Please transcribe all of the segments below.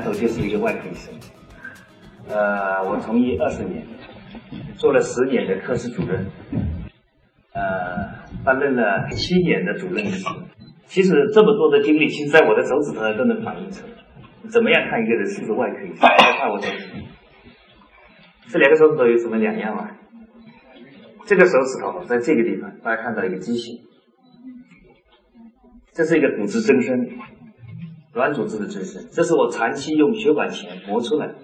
科医生，大家看我这个行头就是一个外科医生。呃，我从医二十年，做了十年的科室主任，呃，担任了七年的主任医师。其实这么多的经历，其实在我的手指头都能反映出来。怎么样看一个人是不是外科医生？来看我手指，这两个手指头有什么两样吗？这个手指头在这个地方，大家看到一个畸形，这是一个骨质增生，软组织的增生，这是我长期用血管钳磨出来的。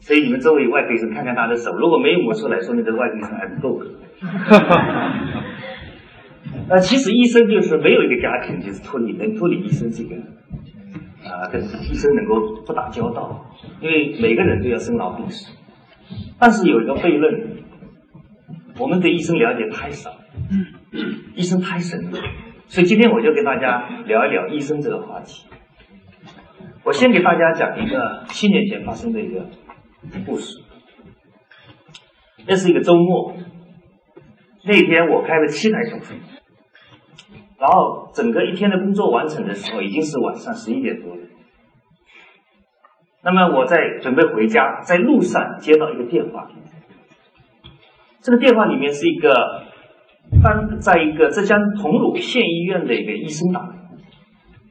所以你们周围外科医生看看他的手，如果没有磨出来，说明这个外科医生还不够格。那其实医生就是没有一个家庭就是脱离能脱离医生这个啊，跟医生能够不打交道，因为每个人都要生老病死。但是有一个悖论，我们对医生了解太少，医生太神秘，所以今天我就跟大家聊一聊医生这个话题。我先给大家讲一个七年前发生的一个故事。那是一个周末，那天我开了七台手术，然后整个一天的工作完成的时候，已经是晚上十一点多了。那么我在准备回家，在路上接到一个电话，这个电话里面是一个当在一个浙江桐庐县医院的一个医生打的，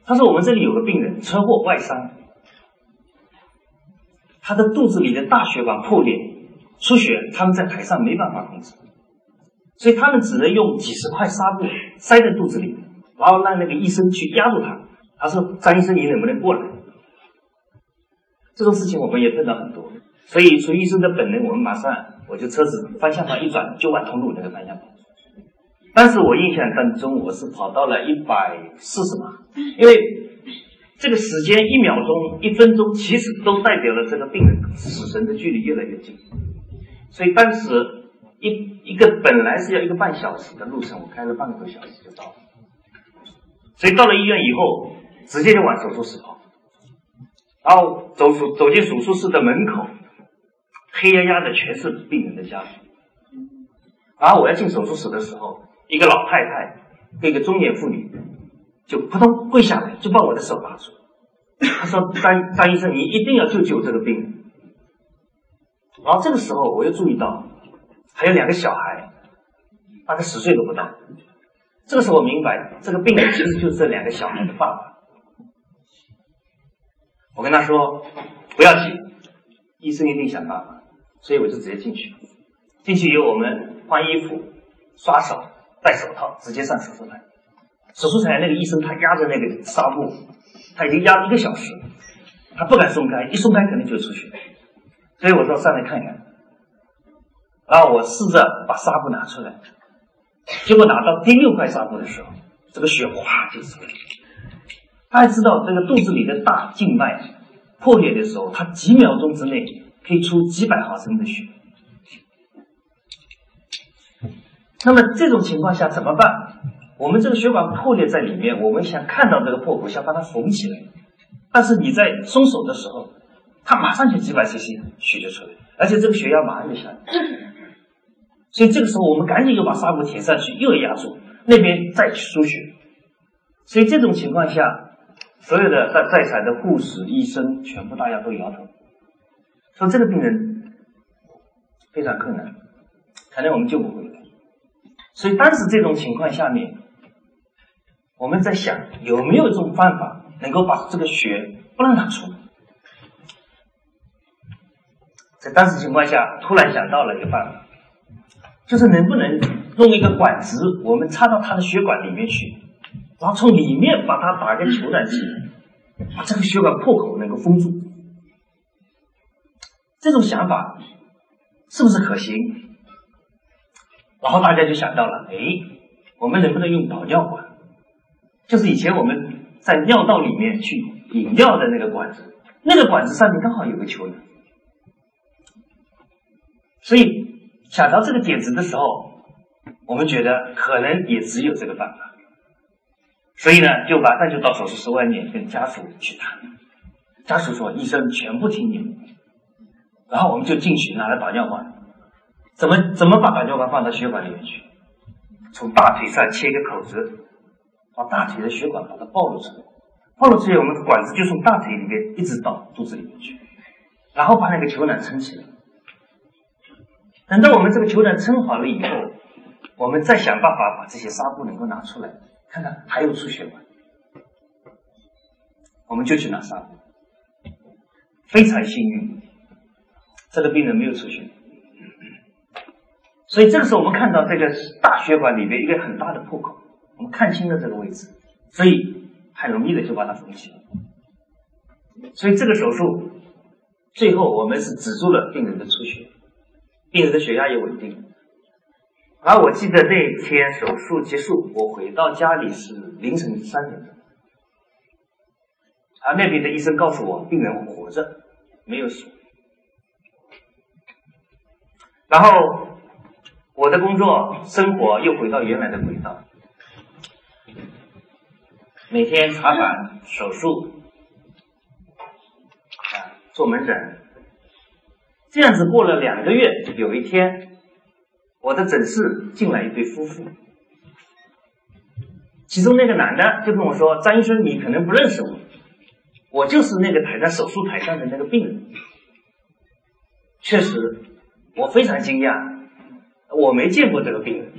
他说我们这里有个病人车祸外伤，他的肚子里的大血管破裂出血，他们在台上没办法控制，所以他们只能用几十块纱布塞在肚子里，然后让那个医生去压住他。他说：“张医生，你能不能过来？”这种事情我们也碰到很多，所以从医生的本能，我们马上我就车子方向盘一转，就往桐庐那个方向跑。当时我印象当中，我是跑到了一百四十码，因为这个时间一秒钟、一分钟，其实都代表了这个病人死神的距离越来越近。所以当时一一个本来是要一个半小时的路程，我开了半个多小时就到了。所以到了医院以后，直接就往手术室跑。然后走出走进手术室的门口，黑压压的全是病人的家属。然后我要进手术室的时候，一个老太太跟一个中年妇女就扑通跪下来，就把我的手拉住。她说：“张张医生，你一定要救救这个病。”然后这个时候我又注意到还有两个小孩，大概十岁都不到。这个时候我明白，这个病人其实就是这两个小孩的爸爸。我跟他说不要急，医生一定想办法，所以我就直接进去。进去以后，我们换衣服、刷手、戴手套，直接上手术台。手术台那个医生他压着那个纱布，他已经压了一个小时，他不敢松开，一松开肯定就出血。所以我说上来看看。然后我试着把纱布拿出来，结果拿到第六块纱布的时候，这个血哗就出来了。大家知道这个肚子里的大静脉破裂的时候，他几秒钟之内可以出几百毫升的血。那么这种情况下怎么办？我们这个血管破裂在里面，我们想看到这个破口，想把它缝起来。但是你在松手的时候，它马上就几百 cc 血就出来，而且这个血压马上就下来。所以这个时候我们赶紧又把纱布贴上去，又压住那边再去输血。所以这种情况下。所有的在在场的护士、医生，全部大家都摇头，说这个病人非常困难，可能我们救不回。所以当时这种情况下面，我们在想有没有一种办法能够把这个血不让它出来。在当时情况下，突然想到了一个办法，就是能不能弄一个管子，我们插到他的血管里面去。然后从里面把它打个球状器，把这个血管破口能够封住。这种想法是不是可行？然后大家就想到了，哎，我们能不能用导尿管？就是以前我们在尿道里面去引尿的那个管子，那个管子上面刚好有个球。所以想到这个点子的时候，我们觉得可能也只有这个办法。所以呢，就马上就到手术室外面跟家属去谈。家属说：“医生全部听你们。”然后我们就进去拿了导尿管，怎么怎么把导尿管放到血管里面去？从大腿上切一个口子，把大腿的血管把它暴露出来，暴露出来，我们的管子就从大腿里面一直到肚子里面去，然后把那个球囊撑起来。等到我们这个球囊撑好了以后，我们再想办法把这些纱布能够拿出来，看看还有出血吗？我们就去拿纱布，非常幸运，这个病人没有出血。所以这个时候，我们看到这个大血管里面一个很大的破口，我们看清了这个位置，所以很容易的就把它缝起了。所以这个手术最后我们是止住了病人的出血，病人的血压也稳定。而我记得那天手术结束，我回到家里是凌晨三点钟，而那边的医生告诉我病人活着，没有死。然后。我的工作生活又回到原来的轨道，每天查房、手术，啊，做门诊，这样子过了两个月。有一天，我的诊室进来一对夫妇，其中那个男的就跟我说：“张医生，你可能不认识我，我就是那个躺在手术台上的那个病人。”确实，我非常惊讶。我没见过这个病人，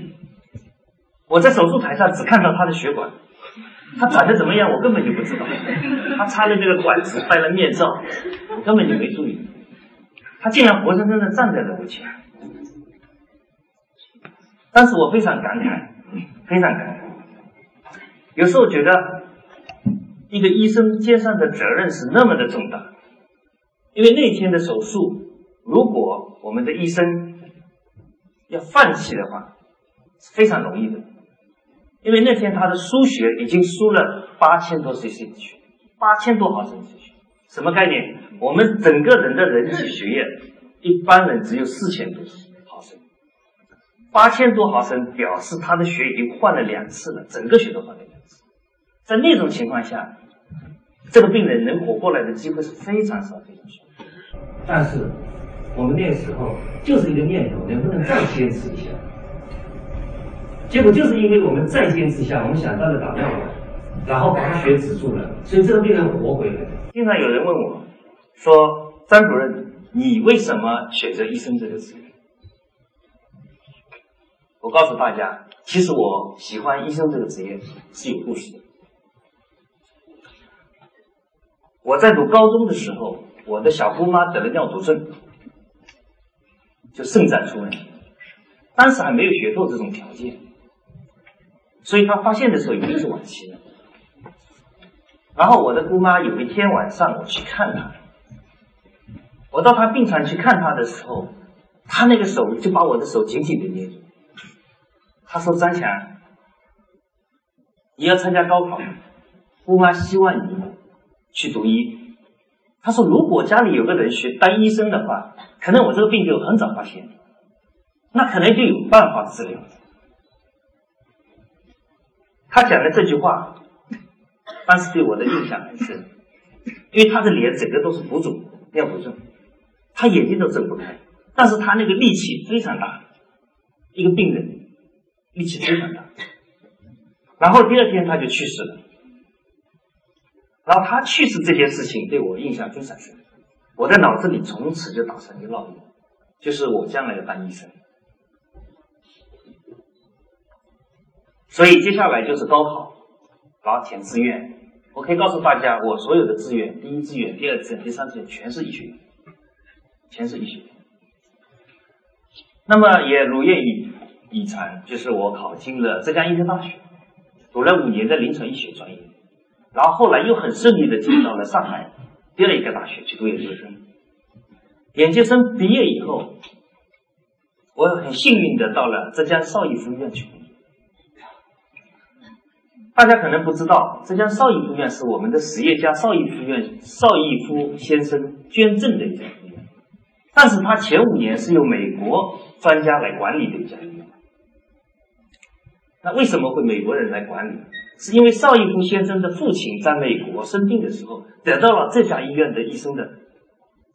我在手术台上只看到他的血管，他长得怎么样我根本就不知道。他插了这个管子，戴了面罩，我根本就没注意。他竟然活生生的站在了我前，当时我非常感慨，非常感慨。有时候觉得，一个医生肩上的责任是那么的重大，因为那天的手术，如果我们的医生。要放弃的话是非常容易的，因为那天他的输血已经输了八千多 cc 的血，八千多毫升血，什么概念？我们整个人的人体血液，一般人只有四千多毫升，八千多毫升表示他的血已经换了两次了，整个血都换了两次。在那种情况下，这个病人能活过来的机会是非常少，非常少。但是。我们那个时候就是一个念头，能不能再坚持一下？结果就是因为我们再坚持一下，我们想到了打药，然后把他血止住了，所以这个病人活回来了。经常有人问我，说张主任，你为什么选择医生这个职业？我告诉大家，其实我喜欢医生这个职业是有故事的。我在读高中的时候，我的小姑妈得了尿毒症。就肾脏出问题，当时还没有学透这种条件，所以他发现的时候已经是晚期了。然后我的姑妈有一天晚上我去看她，我到她病床去看她的时候，她那个手就把我的手紧紧的捏住。她说：“张强，你要参加高考，姑妈希望你去读医。”他说：“如果家里有个人学当医生的话，可能我这个病就很早发现，那可能就有办法治疗。”他讲的这句话，当时对我的印象很深，因为他的脸整个都是浮肿，尿不症，他眼睛都睁不开，但是他那个力气非常大，一个病人力气非常大。然后第二天他就去世了。然后他去世这件事情对我印象非常深，我在脑子里从此就打上一个烙印，就是我将来要当医生。所以接下来就是高考，然后填志愿。我可以告诉大家，我所有的志愿，第一志愿、第二志愿、第三志愿全是医学院，全是医学。那么也如愿以以偿，就是我考进了浙江医科大学，读了五年的临床医学专业。然后后来又很顺利的进到了上海第二一个大学去读研究生。研究生毕业以后，我很幸运的到了浙江邵逸夫医院去工作。大家可能不知道，浙江邵逸夫医院是我们的实业家邵逸夫院邵逸夫先生捐赠的一家医院，但是他前五年是由美国专家来管理的一家医院。那为什么会美国人来管理？是因为邵逸夫先生的父亲在美国生病的时候，得到了这家医院的医生的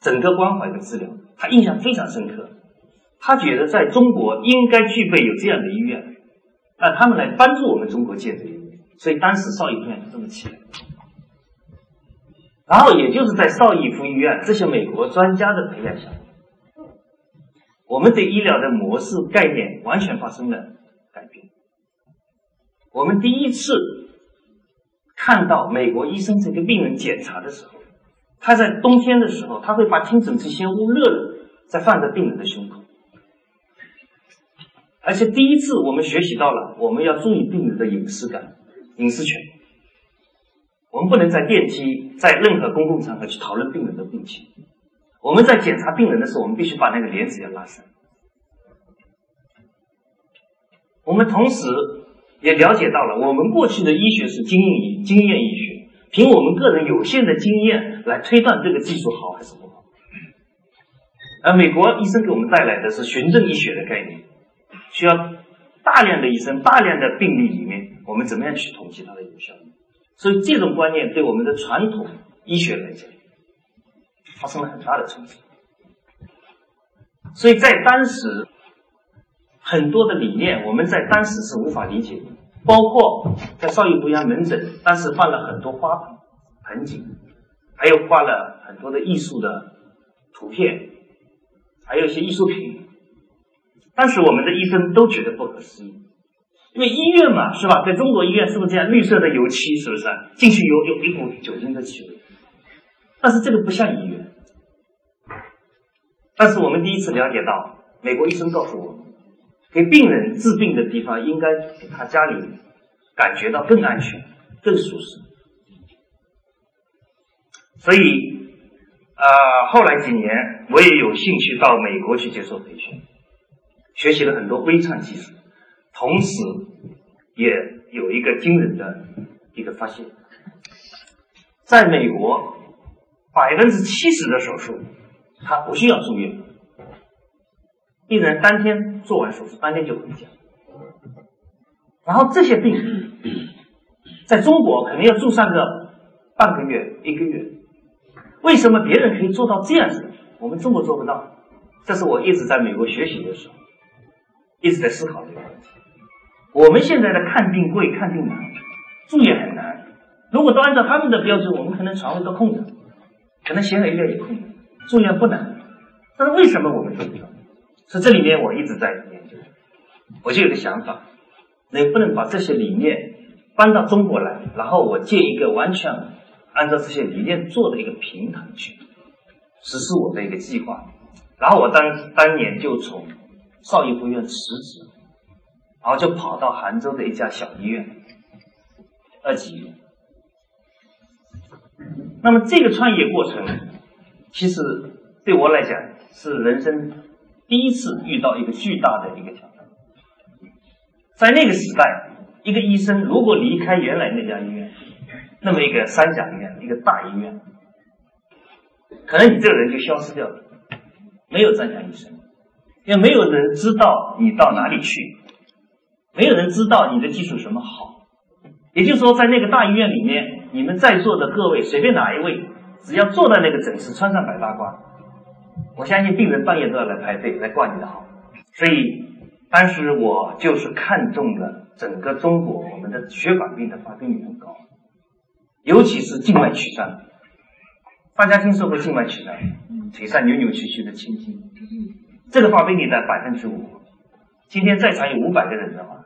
整个关怀的治疗，他印象非常深刻。他觉得在中国应该具备有这样的医院，让他们来帮助我们中国建设。所以当时邵逸夫院就这么起来。然后也就是在邵逸夫医院这些美国专家的培养下，我们对医疗的模式概念完全发生了改变。我们第一次看到美国医生这个病人检查的时候，他在冬天的时候，他会把听诊器先捂热了，再放在病人的胸口。而且第一次我们学习到了，我们要注意病人的隐私感、隐私权。我们不能在电梯、在任何公共场合去讨论病人的病情。我们在检查病人的时候，我们必须把那个帘子要拉上。我们同时也了解到了，我们过去的医学是经验、经验医学，凭我们个人有限的经验来推断这个技术好还是不好。而美国医生给我们带来的是循证医学的概念。需要大量的医生、大量的病例里面，我们怎么样去统计它的有效率？所以这种观念对我们的传统医学来讲，发生了很大的冲击。所以在当时，很多的理念我们在当时是无法理解的，包括在少医不一样门诊，当时放了很多花盆、盆景，还有画了很多的艺术的图片，还有一些艺术品。当时我们的医生都觉得不可思议，因为医院嘛，是吧？在中国医院是不是这样？绿色的油漆是不是？进去有有一股酒精的气味，但是这个不像医院。但是我们第一次了解到，美国医生告诉我，给病人治病的地方应该给他家里感觉到更安全、更舒适。所以，呃，后来几年我也有兴趣到美国去接受培训。学习了很多微创技术，同时也有一个惊人的一个发现，在美国，百分之七十的手术，他不需要住院，病人当天做完手术，当天就回家。然后这些病，在中国可能要住上个半个月、一个月。为什么别人可以做到这样子，我们中国做不到？这是我一直在美国学习的时候。一直在思考这个问题。我们现在的看病贵、看病难，住院很难。如果都按照他们的标准，我们可能床位都空着，可能显微镜也空着，住院不难。但是为什么我们做不到？是这里面我一直在研究。我就有个想法，能不能把这些理念搬到中国来，然后我建一个完全按照这些理念做的一个平台去实施我的一个计划。然后我当当年就从。邵逸夫院辞职，然后就跑到杭州的一家小医院，二级医院。那么这个创业过程，其实对我来讲是人生第一次遇到一个巨大的一个挑战。在那个时代，一个医生如果离开原来那家医院，那么一个三甲医院，一个大医院，可能你这个人就消失掉了，没有专家医生。因为没有人知道你到哪里去，没有人知道你的技术什么好。也就是说，在那个大医院里面，你们在座的各位，随便哪一位，只要坐在那个诊室，穿上白大褂，我相信病人半夜都要来排队来挂你的号。所以，当时我就是看中了整个中国我们的血管病的发病率很高，尤其是静脉曲张。大家听说过静脉曲张？腿上扭扭曲曲的青筋。这个发病率在百分之五。今天在场有五百个人的话，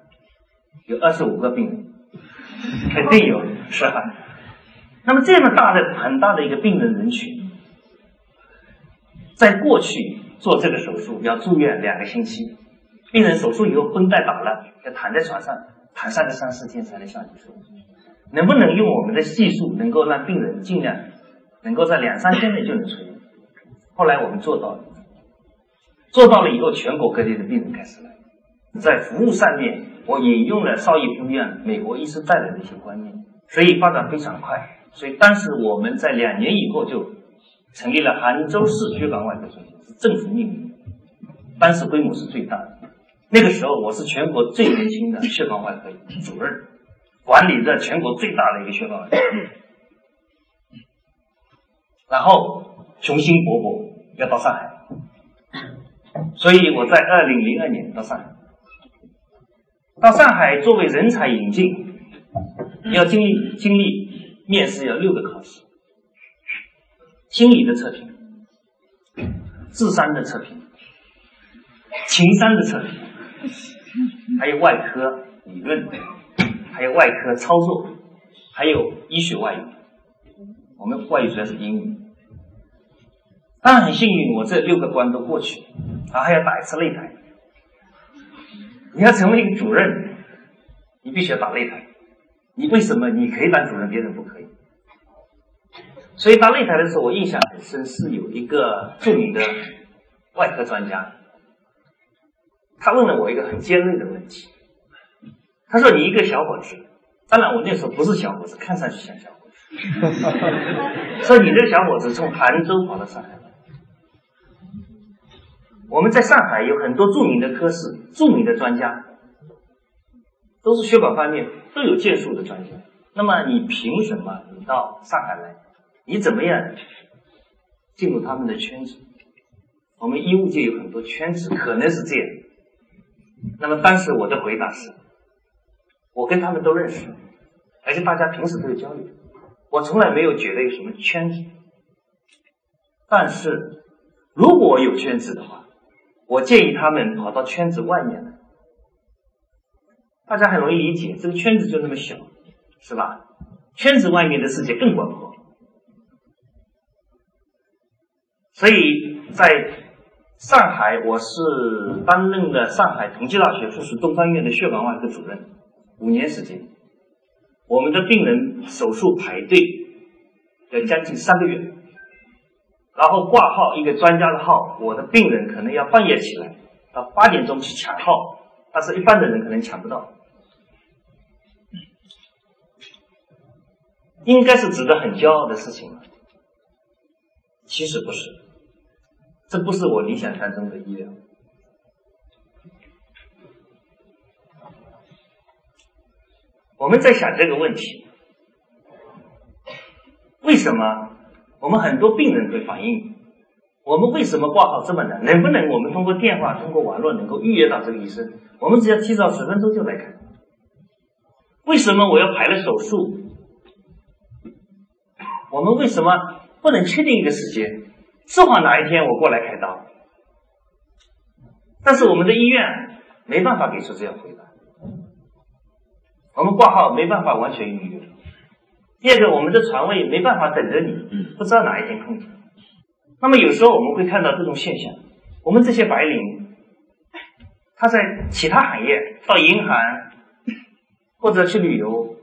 有二十五个病人，肯定有，是吧？那么这么大的很大的一个病人人群，在过去做这个手术要住院两个星期，病人手术以后绷带打了，要躺在床上躺上个三四天才能下去手术。能不能用我们的技术，能够让病人尽量能够在两三天内就能出院？后来我们做到了。做到了以后，全国各地的病人开始来，在服务上面，我引用了邵逸夫医院美国医师带来的一些观念，所以发展非常快。所以当时我们在两年以后就成立了杭州市血管外科中心，是政府命名，当时规模是最大的。那个时候我是全国最年轻的血管外科主任，管理着全国最大的一个血管外科，然后雄心勃勃要到上海。所以我在二零零二年到上海，到上海作为人才引进，要经历经历面试要六个考试，心理的测评，智商的测评，情商的测评，还有外科理论，还有外科操作，还有医学外语。我们外语主要是英语。当然很幸运，我这六个关都过去了，然后还要打一次擂台。你要成为一个主任，你必须要打擂台。你为什么你可以当主任，别人不可以？所以到擂台的时候，我印象很深，是有一个著名的外科专家，他问了我一个很尖锐的问题。他说：“你一个小伙子，当然我那时候不是小伙子，看上去像小伙子。说你这个小伙子从杭州跑到上海来，我们在上海有很多著名的科室、著名的专家，都是血管方面都有建树的专家。那么你凭什么你到上海来？”你怎么样进入他们的圈子？我们医务界有很多圈子，可能是这样。那么当时我的回答是：我跟他们都认识，而且大家平时都有交流，我从来没有觉得有什么圈子。但是如果有圈子的话，我建议他们跑到圈子外面来。大家很容易理解，这个圈子就那么小，是吧？圈子外面的世界更广阔。所以在上海，我是担任了上海同济大学附属东方医院的血管外科主任，五年时间。我们的病人手术排队要将近三个月，然后挂号一个专家的号，我的病人可能要半夜起来到八点钟去抢号，但是一般的人可能抢不到。应该是值得很骄傲的事情，其实不是。这不是我理想当中的医疗。我们在想这个问题：为什么我们很多病人会反映，我们为什么挂号这么难？能不能我们通过电话、通过网络能够预约到这个医生？我们只要提早十分钟就来看。为什么我要排了手术？我们为什么不能确定一个时间？正好哪一天我过来开刀，但是我们的医院没办法给出这样回答。我们挂号没办法完全预约。第二个，我们的床位没办法等着你，不知道哪一天空。那么有时候我们会看到这种现象：我们这些白领，他在其他行业到银行或者去旅游，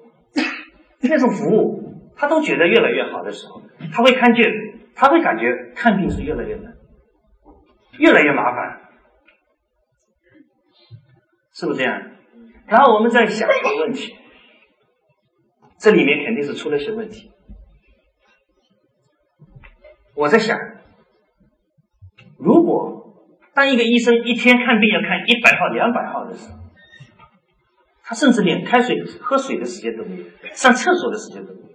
那种服务他都觉得越来越好的时候，他会看见。他会感觉看病是越来越难，越来越麻烦，是不是这样？然后我们在想一个问题，这里面肯定是出了些问题。我在想，如果当一个医生一天看病要看一百号、两百号的时候，他甚至连开水、喝水的时间都没有，上厕所的时间都没有。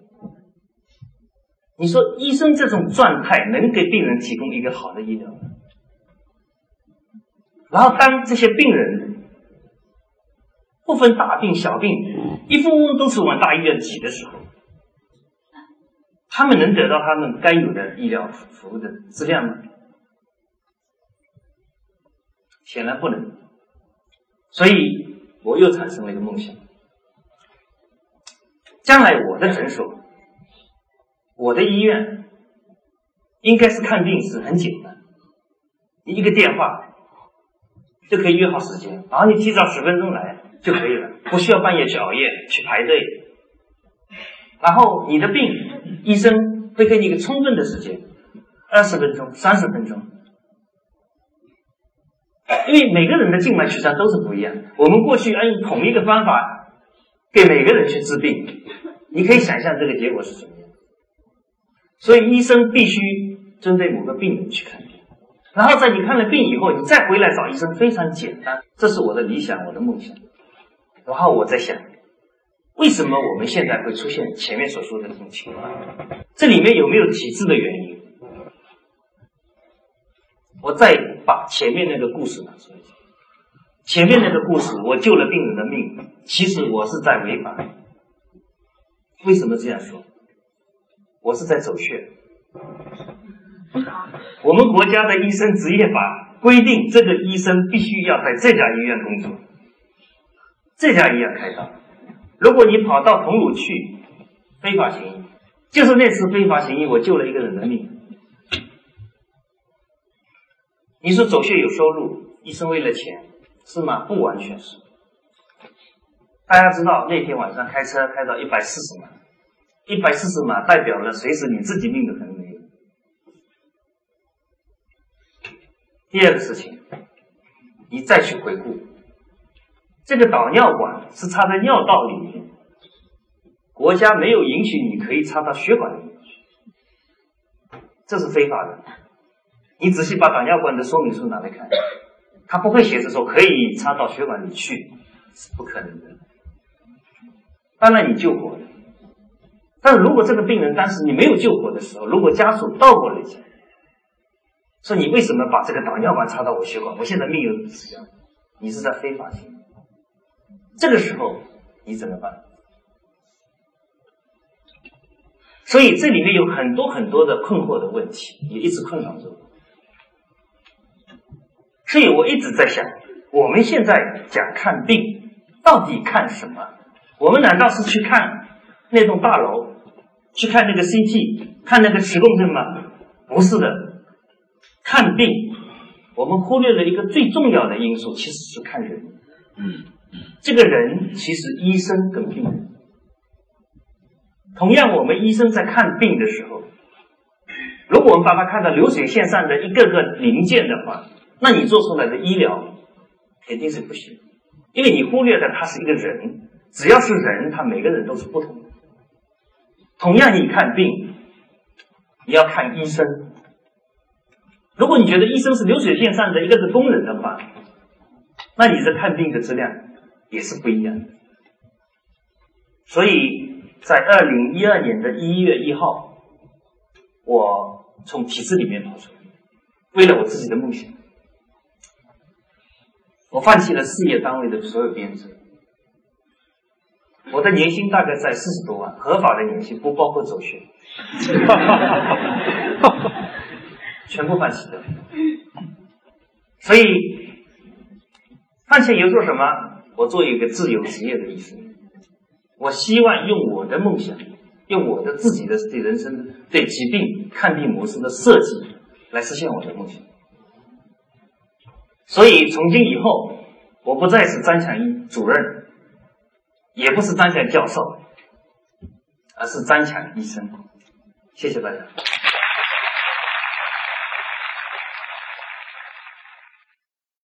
你说医生这种状态能给病人提供一个好的医疗吗？然后当这些病人不分大病小病，一蜂蜂都是往大医院挤的时候，他们能得到他们该有的医疗服务的质量吗？显然不能。所以我又产生了一个梦想：将来我的诊所。我的医院应该是看病是很简单，一个电话就可以约好时间，然后你提早十分钟来就可以了，不需要半夜去熬夜去排队。然后你的病，医生会给你一个充分的时间，二十分钟、三十分钟，因为每个人的静脉曲张都是不一样。我们过去按同一个方法给每个人去治病，你可以想象这个结果是什么。所以医生必须针对某个病人去看病，然后在你看了病以后，你再回来找医生非常简单。这是我的理想，我的梦想。然后我在想，为什么我们现在会出现前面所说的这种情况？这里面有没有体制的原因？我再把前面那个故事拿出来讲。前面那个故事，我救了病人的命，其实我是在违法。为什么这样说？我是在走穴。我们国家的医生执业法规定，这个医生必须要在这家医院工作，这家医院开刀。如果你跑到桐庐去非法行医，就是那次非法行医，我救了一个人的命。你说走穴有收入，医生为了钱是吗？不完全是。大家知道那天晚上开车开到一百四十码，一百四十码代表了随时你自己命都可能没有。第二个事情，你再去回顾，这个导尿管是插在尿道里面，国家没有允许你可以插到血管里面去，这是非法的。你仔细把导尿管的说明书拿来看，它不会写着说可以插到血管里去，是不可能的。当然你救活了，但是如果这个病人当时你没有救活的时候，如果家属倒过来讲，说你为什么把这个导尿管插到我血管，我现在命又死掉，你是在非法行为，这个时候你怎么办？所以这里面有很多很多的困惑的问题，也一直困扰着我。所以我一直在想，我们现在讲看病，到底看什么？我们难道是去看那栋大楼，去看那个 CT，看那个磁共振吗？不是的，看病，我们忽略了一个最重要的因素，其实是看人。嗯，这个人其实医生跟病人，同样，我们医生在看病的时候，如果我们把它看到流水线上的一个个零件的话。那你做出来的医疗肯定是不行，因为你忽略了他是一个人，只要是人，他每个人都是不同的。同样，你看病，你要看医生。如果你觉得医生是流水线上的一个的工人的话，那你这看病的质量也是不一样的。所以在二零一二年的一月一号，我从体制里面跑出来，为了我自己的梦想。我放弃了事业单位的所有编制，我的年薪大概在四十多万，合法的年薪不包括走穴，全部放弃的。所以放弃以后做什么？我做一个自由职业的医生，我希望用我的梦想，用我的自己的对人生、对疾病看病模式的设计，来实现我的梦想。所以从今以后，我不再是张强医主任，也不是张强教授，而是张强医生。谢谢大家。